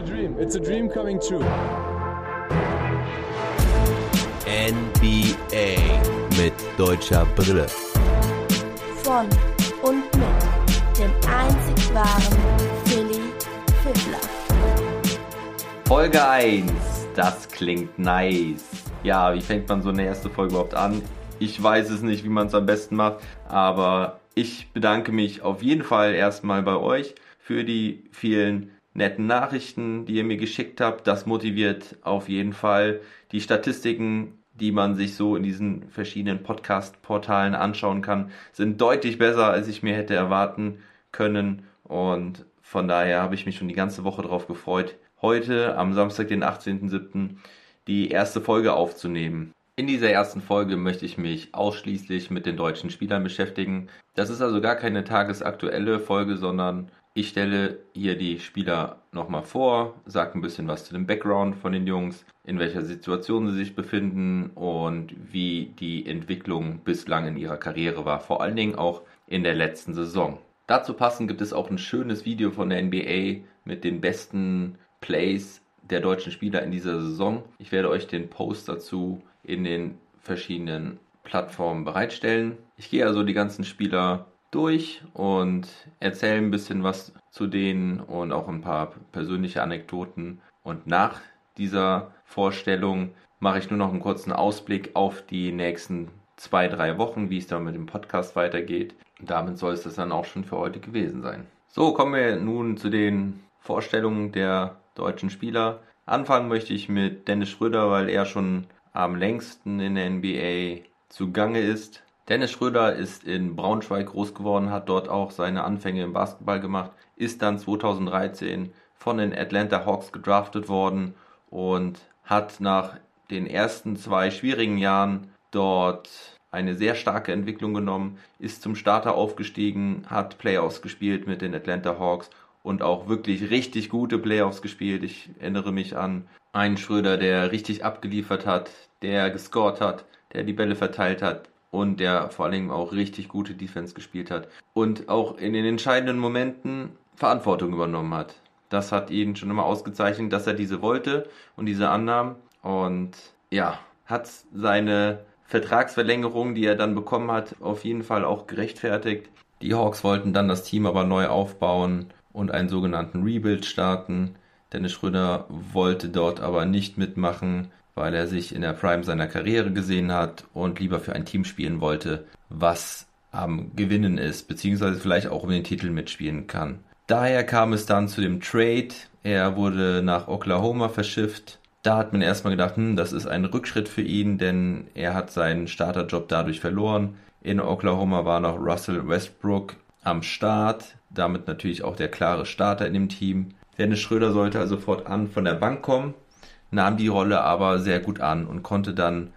a dream. It's a dream coming true. NBA mit deutscher Brille. Von und mit dem einzig wahren Philly Fiddler. Folge 1. Das klingt nice. Ja, wie fängt man so eine erste Folge überhaupt an? Ich weiß es nicht, wie man es am besten macht, aber ich bedanke mich auf jeden Fall erstmal bei euch für die vielen netten Nachrichten, die ihr mir geschickt habt. Das motiviert auf jeden Fall. Die Statistiken, die man sich so in diesen verschiedenen Podcast-Portalen anschauen kann, sind deutlich besser, als ich mir hätte erwarten können. Und von daher habe ich mich schon die ganze Woche darauf gefreut, heute am Samstag, den 18.07., die erste Folge aufzunehmen. In dieser ersten Folge möchte ich mich ausschließlich mit den deutschen Spielern beschäftigen. Das ist also gar keine tagesaktuelle Folge, sondern ich stelle hier die Spieler nochmal vor, sage ein bisschen was zu dem Background von den Jungs, in welcher Situation sie sich befinden und wie die Entwicklung bislang in ihrer Karriere war, vor allen Dingen auch in der letzten Saison. Dazu passend gibt es auch ein schönes Video von der NBA mit den besten Plays der deutschen Spieler in dieser Saison. Ich werde euch den Post dazu in den verschiedenen Plattformen bereitstellen. Ich gehe also die ganzen Spieler durch und erzähle ein bisschen was zu denen und auch ein paar persönliche Anekdoten. Und nach dieser Vorstellung mache ich nur noch einen kurzen Ausblick auf die nächsten zwei, drei Wochen, wie es dann mit dem Podcast weitergeht. Und damit soll es das dann auch schon für heute gewesen sein. So, kommen wir nun zu den Vorstellungen der deutschen Spieler. Anfangen möchte ich mit Dennis Schröder, weil er schon am längsten in der NBA zugange ist. Dennis Schröder ist in Braunschweig groß geworden, hat dort auch seine Anfänge im Basketball gemacht, ist dann 2013 von den Atlanta Hawks gedraftet worden und hat nach den ersten zwei schwierigen Jahren dort eine sehr starke Entwicklung genommen, ist zum Starter aufgestiegen, hat Playoffs gespielt mit den Atlanta Hawks und auch wirklich richtig gute Playoffs gespielt. Ich erinnere mich an einen Schröder, der richtig abgeliefert hat, der gescored hat, der die Bälle verteilt hat und der vor allen Dingen auch richtig gute Defense gespielt hat und auch in den entscheidenden Momenten Verantwortung übernommen hat. Das hat ihn schon immer ausgezeichnet, dass er diese wollte und diese annahm und ja, hat seine Vertragsverlängerung, die er dann bekommen hat, auf jeden Fall auch gerechtfertigt. Die Hawks wollten dann das Team aber neu aufbauen und einen sogenannten Rebuild starten. Dennis Schröder wollte dort aber nicht mitmachen, weil er sich in der Prime seiner Karriere gesehen hat und lieber für ein Team spielen wollte, was am Gewinnen ist, beziehungsweise vielleicht auch um den Titel mitspielen kann. Daher kam es dann zu dem Trade. Er wurde nach Oklahoma verschifft. Da hat man erstmal gedacht, hm, das ist ein Rückschritt für ihn, denn er hat seinen Starterjob dadurch verloren. In Oklahoma war noch Russell Westbrook am Start, damit natürlich auch der klare Starter in dem Team. Dennis Schröder sollte also fortan von der Bank kommen, nahm die Rolle aber sehr gut an und konnte dann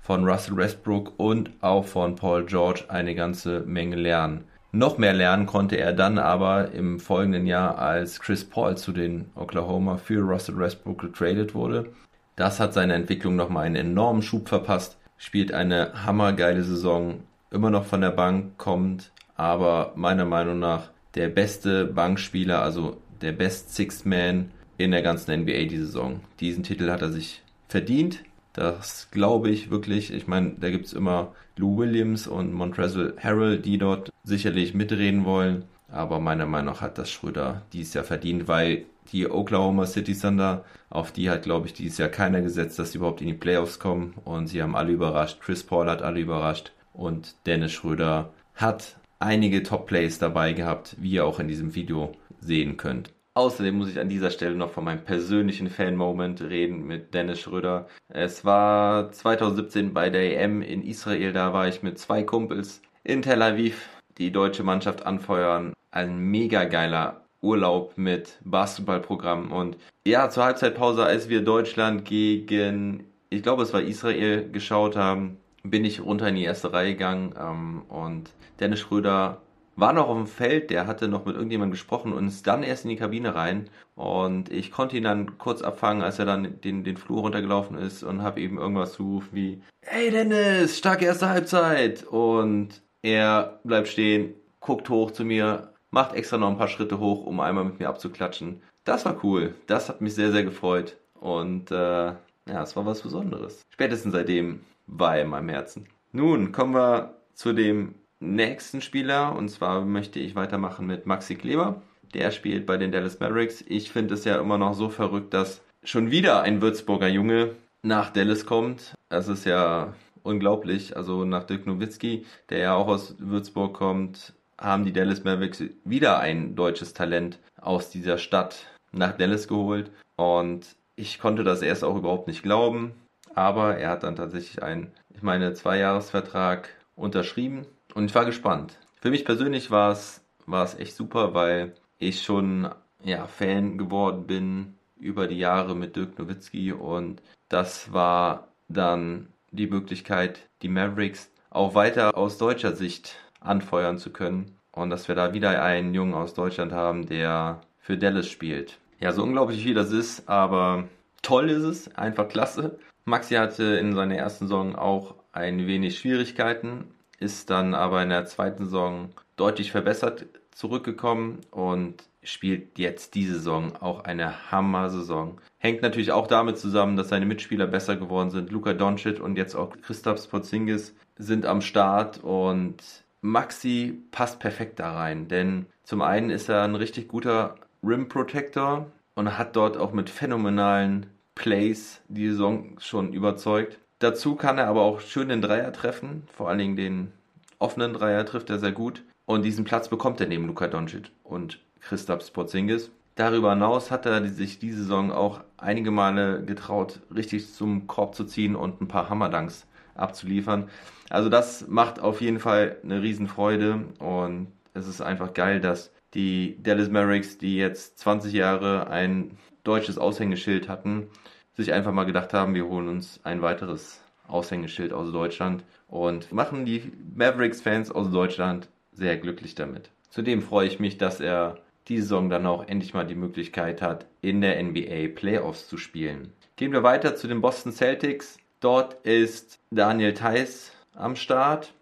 von Russell Westbrook und auch von Paul George eine ganze Menge lernen. Noch mehr lernen konnte er dann aber im folgenden Jahr, als Chris Paul zu den Oklahoma für Russell Westbrook getradet wurde. Das hat seiner Entwicklung nochmal einen enormen Schub verpasst, spielt eine hammergeile Saison, immer noch von der Bank kommt, aber meiner Meinung nach der beste Bankspieler, also der Best Sixth Man in der ganzen NBA die Saison. Diesen Titel hat er sich verdient. Das glaube ich wirklich. Ich meine, da gibt es immer Lou Williams und Montrezl Harrell, die dort sicherlich mitreden wollen. Aber meiner Meinung nach hat das Schröder dieses Jahr verdient, weil die Oklahoma City Thunder, auf die hat, glaube ich, dieses Jahr keiner gesetzt, dass sie überhaupt in die Playoffs kommen. Und sie haben alle überrascht. Chris Paul hat alle überrascht. Und Dennis Schröder hat einige Top-Plays dabei gehabt, wie ihr auch in diesem Video sehen könnt. Außerdem muss ich an dieser Stelle noch von meinem persönlichen Fan-Moment reden mit Dennis Schröder. Es war 2017 bei der EM in Israel, da war ich mit zwei Kumpels in Tel Aviv die deutsche Mannschaft anfeuern. Ein mega geiler Urlaub mit Basketballprogramm und ja, zur Halbzeitpause, als wir Deutschland gegen, ich glaube es war Israel geschaut haben, bin ich runter in die erste Reihe gegangen ähm, und Dennis Schröder war noch auf dem Feld, der hatte noch mit irgendjemandem gesprochen und ist dann erst in die Kabine rein. Und ich konnte ihn dann kurz abfangen, als er dann den, den Flur runtergelaufen ist und habe eben irgendwas zugerufen wie, hey Dennis, starke erste Halbzeit. Und er bleibt stehen, guckt hoch zu mir, macht extra noch ein paar Schritte hoch, um einmal mit mir abzuklatschen. Das war cool. Das hat mich sehr, sehr gefreut. Und äh, ja, es war was Besonderes. Spätestens seitdem war er in meinem Herzen. Nun kommen wir zu dem nächsten Spieler. Und zwar möchte ich weitermachen mit Maxi Kleber. Der spielt bei den Dallas Mavericks. Ich finde es ja immer noch so verrückt, dass schon wieder ein Würzburger Junge nach Dallas kommt. Das ist ja unglaublich. Also nach Dirk Nowitzki, der ja auch aus Würzburg kommt, haben die Dallas Mavericks wieder ein deutsches Talent aus dieser Stadt nach Dallas geholt. Und ich konnte das erst auch überhaupt nicht glauben. Aber er hat dann tatsächlich einen, ich meine, Zweijahresvertrag unterschrieben. Und ich war gespannt. Für mich persönlich war es, war es echt super, weil ich schon ja, Fan geworden bin über die Jahre mit Dirk Nowitzki und das war dann die Möglichkeit, die Mavericks auch weiter aus deutscher Sicht anfeuern zu können. Und dass wir da wieder einen Jungen aus Deutschland haben, der für Dallas spielt. Ja, so unglaublich wie das ist, aber toll ist es, einfach klasse. Maxi hatte in seiner ersten Saison auch ein wenig Schwierigkeiten, ist dann aber in der zweiten Saison deutlich verbessert zurückgekommen und spielt jetzt diese Saison auch eine Hammer-Saison. Hängt natürlich auch damit zusammen, dass seine Mitspieler besser geworden sind. Luka Doncic und jetzt auch Christoph Sporzingis sind am Start und Maxi passt perfekt da rein, denn zum einen ist er ein richtig guter Rim Protector und hat dort auch mit phänomenalen Plays die Saison schon überzeugt. Dazu kann er aber auch schön den Dreier treffen, vor allen Dingen den offenen Dreier trifft er sehr gut und diesen Platz bekommt er neben Luka Doncic und Christoph Porzingis. Darüber hinaus hat er sich diese Saison auch einige Male getraut, richtig zum Korb zu ziehen und ein paar Hammerdanks abzuliefern. Also das macht auf jeden Fall eine Riesenfreude und es ist einfach geil, dass die Dallas Mavericks, die jetzt 20 Jahre ein deutsches Aushängeschild hatten, sich einfach mal gedacht haben, wir holen uns ein weiteres Aushängeschild aus Deutschland und machen die Mavericks-Fans aus Deutschland sehr glücklich damit. Zudem freue ich mich, dass er die Saison dann auch endlich mal die Möglichkeit hat, in der NBA Playoffs zu spielen. Gehen wir weiter zu den Boston Celtics. Dort ist Daniel Theiss am Start.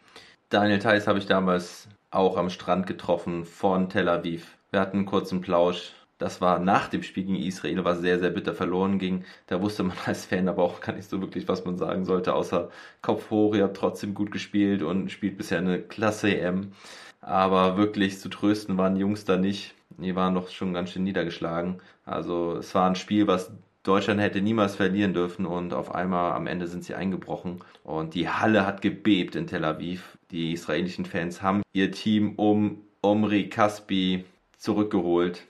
Daniel Theiss habe ich damals auch am Strand getroffen von Tel Aviv. Wir hatten einen kurzen Plausch. Das war nach dem Spiel gegen Israel, was sehr, sehr bitter verloren ging. Da wusste man als Fan aber auch gar nicht so wirklich, was man sagen sollte, außer Kopf hoch, ihr habt trotzdem gut gespielt und spielt bisher eine klasse EM. Aber wirklich zu trösten waren die Jungs da nicht die waren doch schon ganz schön niedergeschlagen. Also es war ein Spiel, was Deutschland hätte niemals verlieren dürfen und auf einmal am Ende sind sie eingebrochen und die Halle hat gebebt in Tel Aviv. Die israelischen Fans haben ihr Team um Omri Kaspi zurückgeholt.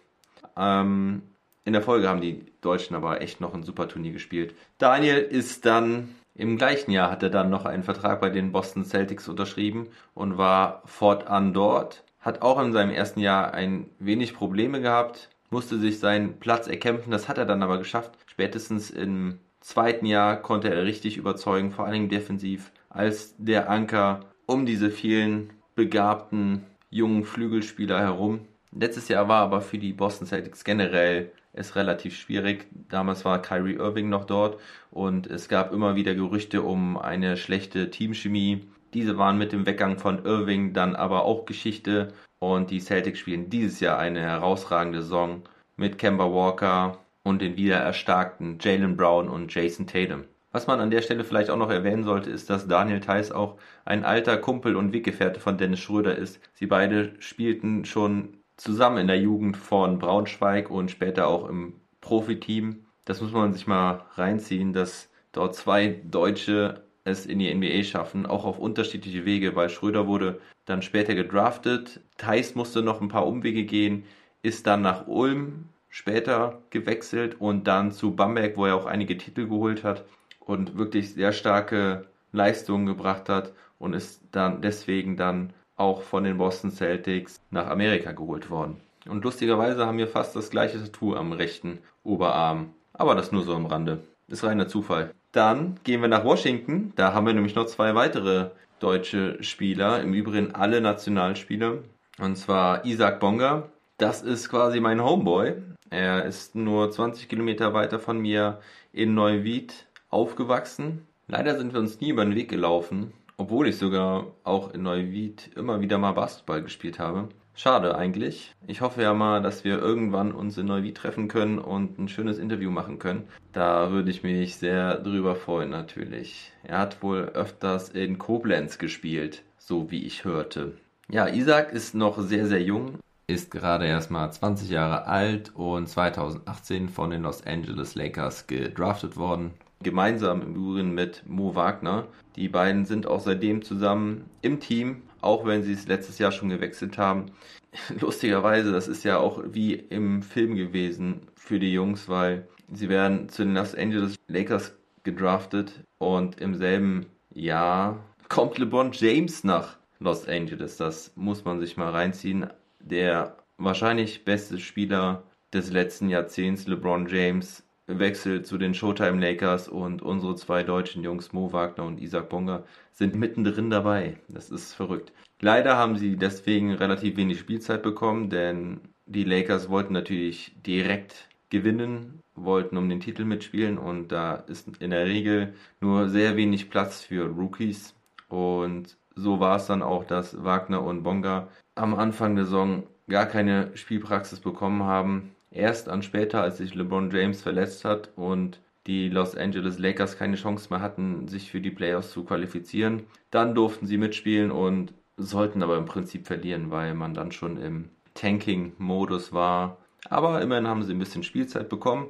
Ähm, in der Folge haben die Deutschen aber echt noch ein super Turnier gespielt. Daniel ist dann im gleichen Jahr hat er dann noch einen Vertrag bei den Boston Celtics unterschrieben und war fortan dort hat auch in seinem ersten Jahr ein wenig Probleme gehabt, musste sich seinen Platz erkämpfen, das hat er dann aber geschafft. Spätestens im zweiten Jahr konnte er richtig überzeugen, vor allem defensiv, als der Anker um diese vielen begabten jungen Flügelspieler herum. Letztes Jahr war aber für die Boston Celtics generell es relativ schwierig. Damals war Kyrie Irving noch dort und es gab immer wieder Gerüchte um eine schlechte Teamchemie. Diese waren mit dem Weggang von Irving dann aber auch Geschichte und die Celtics spielen dieses Jahr eine herausragende Saison mit Kemba Walker und den wieder erstarkten Jalen Brown und Jason Tatum. Was man an der Stelle vielleicht auch noch erwähnen sollte, ist, dass Daniel Theiss auch ein alter Kumpel und Weggefährte von Dennis Schröder ist. Sie beide spielten schon zusammen in der Jugend von Braunschweig und später auch im Profiteam. Das muss man sich mal reinziehen, dass dort zwei Deutsche es in die NBA schaffen, auch auf unterschiedliche Wege, weil Schröder wurde dann später gedraftet. Thais musste noch ein paar Umwege gehen, ist dann nach Ulm später gewechselt und dann zu Bamberg, wo er auch einige Titel geholt hat und wirklich sehr starke Leistungen gebracht hat und ist dann deswegen dann auch von den Boston Celtics nach Amerika geholt worden. Und lustigerweise haben wir fast das gleiche Tattoo am rechten Oberarm. Aber das nur so am Rande. Ist reiner Zufall. Dann gehen wir nach Washington. Da haben wir nämlich noch zwei weitere deutsche Spieler. Im Übrigen alle Nationalspieler. Und zwar Isaac Bonga. Das ist quasi mein Homeboy. Er ist nur 20 Kilometer weiter von mir in Neuwied aufgewachsen. Leider sind wir uns nie über den Weg gelaufen, obwohl ich sogar auch in Neuwied immer wieder mal Basketball gespielt habe. Schade eigentlich. Ich hoffe ja mal, dass wir irgendwann uns in Neuwied treffen können und ein schönes Interview machen können. Da würde ich mich sehr drüber freuen natürlich. Er hat wohl öfters in Koblenz gespielt, so wie ich hörte. Ja, Isaac ist noch sehr, sehr jung, ist gerade erst mal 20 Jahre alt und 2018 von den Los Angeles Lakers gedraftet worden. Gemeinsam im Übrigen mit Mo Wagner. Die beiden sind auch seitdem zusammen im Team, auch wenn sie es letztes Jahr schon gewechselt haben. Lustigerweise, das ist ja auch wie im Film gewesen für die Jungs, weil sie werden zu den Los Angeles Lakers gedraftet und im selben Jahr kommt LeBron James nach Los Angeles. Das muss man sich mal reinziehen. Der wahrscheinlich beste Spieler des letzten Jahrzehnts, LeBron James, wechselt zu den Showtime Lakers und unsere zwei deutschen Jungs, Mo Wagner und Isaac Bonga, sind mittendrin dabei. Das ist verrückt. Leider haben sie deswegen relativ wenig Spielzeit bekommen, denn die Lakers wollten natürlich direkt gewinnen, wollten um den Titel mitspielen und da ist in der Regel nur sehr wenig Platz für Rookies und so war es dann auch, dass Wagner und Bonga am Anfang der Saison gar keine Spielpraxis bekommen haben erst an später, als sich LeBron James verletzt hat und die Los Angeles Lakers keine Chance mehr hatten, sich für die Playoffs zu qualifizieren. Dann durften sie mitspielen und sollten aber im Prinzip verlieren, weil man dann schon im Tanking-Modus war. Aber immerhin haben sie ein bisschen Spielzeit bekommen.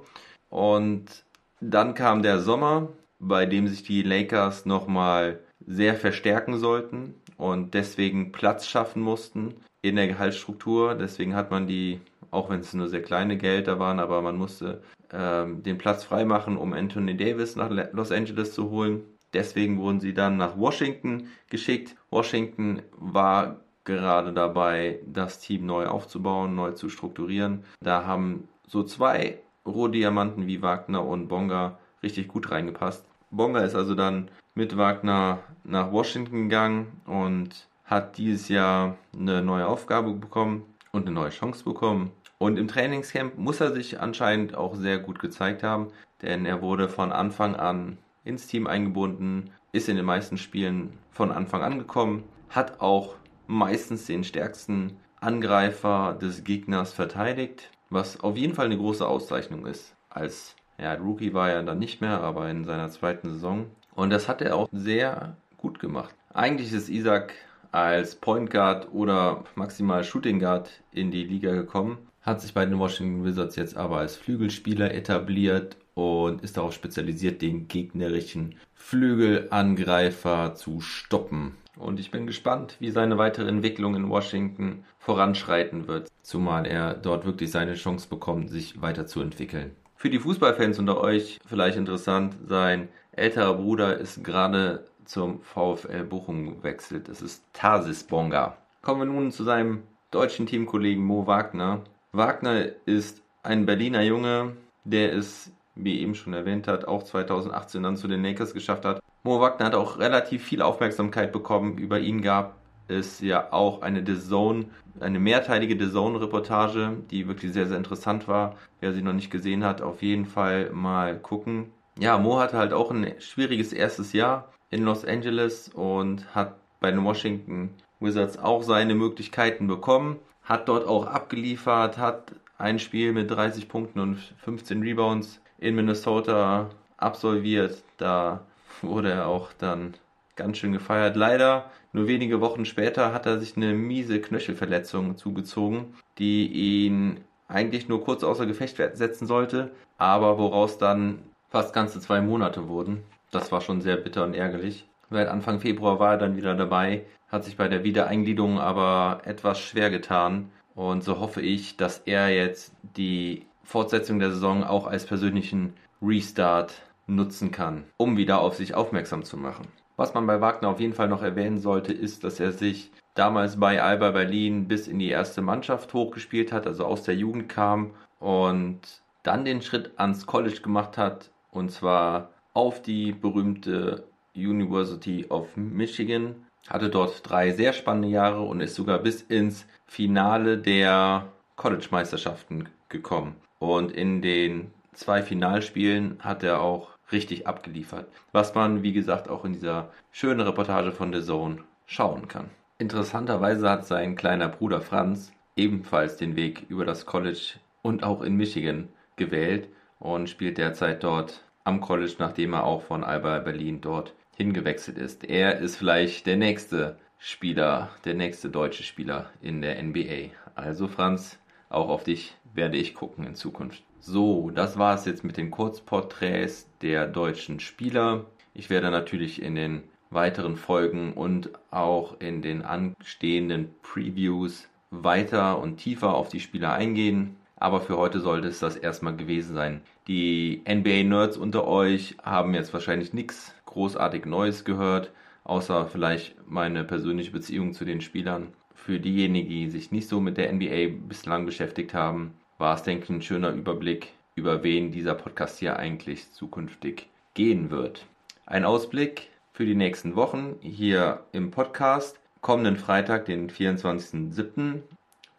Und dann kam der Sommer, bei dem sich die Lakers nochmal sehr verstärken sollten und deswegen Platz schaffen mussten in der Gehaltsstruktur. Deswegen hat man die auch wenn es nur sehr kleine Gelder waren, aber man musste ähm, den Platz freimachen, um Anthony Davis nach Los Angeles zu holen. Deswegen wurden sie dann nach Washington geschickt. Washington war gerade dabei, das Team neu aufzubauen, neu zu strukturieren. Da haben so zwei Rohdiamanten wie Wagner und Bonga richtig gut reingepasst. Bonga ist also dann mit Wagner nach Washington gegangen und hat dieses Jahr eine neue Aufgabe bekommen und eine neue Chance bekommen. Und im Trainingscamp muss er sich anscheinend auch sehr gut gezeigt haben, denn er wurde von Anfang an ins Team eingebunden, ist in den meisten Spielen von Anfang an gekommen, hat auch meistens den stärksten Angreifer des Gegners verteidigt, was auf jeden Fall eine große Auszeichnung ist. Als ja, Rookie war er dann nicht mehr, aber in seiner zweiten Saison. Und das hat er auch sehr gut gemacht. Eigentlich ist Isaac als Point Guard oder maximal Shooting Guard in die Liga gekommen, hat sich bei den Washington Wizards jetzt aber als Flügelspieler etabliert und ist darauf spezialisiert, den gegnerischen Flügelangreifer zu stoppen. Und ich bin gespannt, wie seine weitere Entwicklung in Washington voranschreiten wird, zumal er dort wirklich seine Chance bekommt, sich weiterzuentwickeln. Für die Fußballfans unter euch vielleicht interessant, sein älterer Bruder ist gerade zum VfL Bochum gewechselt. Das ist Tarsis Bonga. Kommen wir nun zu seinem deutschen Teamkollegen Mo Wagner. Wagner ist ein Berliner Junge, der es, wie eben schon erwähnt hat, auch 2018 dann zu den Lakers geschafft hat. Mo Wagner hat auch relativ viel Aufmerksamkeit bekommen. Über ihn gab es ja auch eine The Zone, eine mehrteilige The Zone Reportage, die wirklich sehr, sehr interessant war. Wer sie noch nicht gesehen hat, auf jeden Fall mal gucken. Ja, Mo hatte halt auch ein schwieriges erstes Jahr in Los Angeles und hat bei den Washington Wizards auch seine Möglichkeiten bekommen, hat dort auch abgeliefert, hat ein Spiel mit 30 Punkten und 15 Rebounds in Minnesota absolviert. Da wurde er auch dann ganz schön gefeiert. Leider, nur wenige Wochen später hat er sich eine miese Knöchelverletzung zugezogen, die ihn eigentlich nur kurz außer Gefecht setzen sollte, aber woraus dann fast ganze zwei Monate wurden. Das war schon sehr bitter und ärgerlich. Seit Anfang Februar war er dann wieder dabei, hat sich bei der Wiedereingliederung aber etwas schwer getan. Und so hoffe ich, dass er jetzt die Fortsetzung der Saison auch als persönlichen Restart nutzen kann, um wieder auf sich aufmerksam zu machen. Was man bei Wagner auf jeden Fall noch erwähnen sollte, ist, dass er sich damals bei Alba Berlin bis in die erste Mannschaft hochgespielt hat, also aus der Jugend kam und dann den Schritt ans College gemacht hat und zwar auf die berühmte University of Michigan, hatte dort drei sehr spannende Jahre und ist sogar bis ins Finale der College-Meisterschaften gekommen. Und in den zwei Finalspielen hat er auch richtig abgeliefert, was man, wie gesagt, auch in dieser schönen Reportage von The Zone schauen kann. Interessanterweise hat sein kleiner Bruder Franz ebenfalls den Weg über das College und auch in Michigan gewählt und spielt derzeit dort am College, nachdem er auch von Alba Berlin dort hingewechselt ist. Er ist vielleicht der nächste Spieler, der nächste deutsche Spieler in der NBA. Also Franz, auch auf dich werde ich gucken in Zukunft. So, das war es jetzt mit den Kurzporträts der deutschen Spieler. Ich werde natürlich in den weiteren Folgen und auch in den anstehenden Previews weiter und tiefer auf die Spieler eingehen. Aber für heute sollte es das erstmal gewesen sein. Die NBA-Nerds unter euch haben jetzt wahrscheinlich nichts großartig Neues gehört, außer vielleicht meine persönliche Beziehung zu den Spielern. Für diejenigen, die sich nicht so mit der NBA bislang beschäftigt haben, war es, denke ich, ein schöner Überblick, über wen dieser Podcast hier eigentlich zukünftig gehen wird. Ein Ausblick für die nächsten Wochen hier im Podcast. Kommenden Freitag, den 24.07.,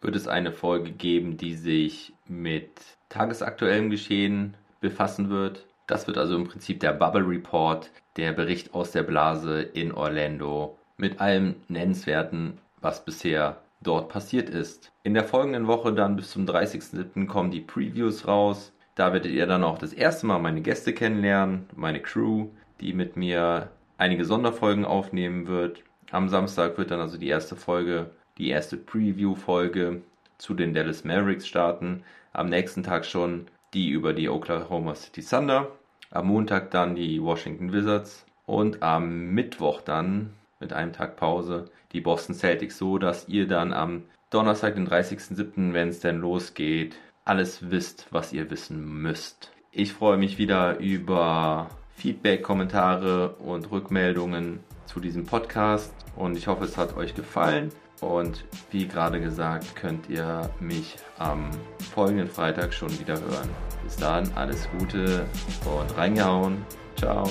wird es eine Folge geben, die sich mit tagesaktuellem Geschehen befassen wird. Das wird also im Prinzip der Bubble Report, der Bericht aus der Blase in Orlando mit allem Nennenswerten, was bisher dort passiert ist. In der folgenden Woche dann bis zum 30.07. kommen die Previews raus. Da werdet ihr dann auch das erste Mal meine Gäste kennenlernen, meine Crew, die mit mir einige Sonderfolgen aufnehmen wird. Am Samstag wird dann also die erste Folge die erste Preview-Folge zu den Dallas Mavericks starten. Am nächsten Tag schon die über die Oklahoma City Thunder. Am Montag dann die Washington Wizards. Und am Mittwoch dann mit einem Tag Pause die Boston Celtics, so dass ihr dann am Donnerstag, den 30.07., wenn es denn losgeht, alles wisst, was ihr wissen müsst. Ich freue mich wieder über Feedback, Kommentare und Rückmeldungen zu diesem Podcast und ich hoffe, es hat euch gefallen. Und wie gerade gesagt, könnt ihr mich am folgenden Freitag schon wieder hören. Bis dann, alles Gute und reingehauen. Ciao.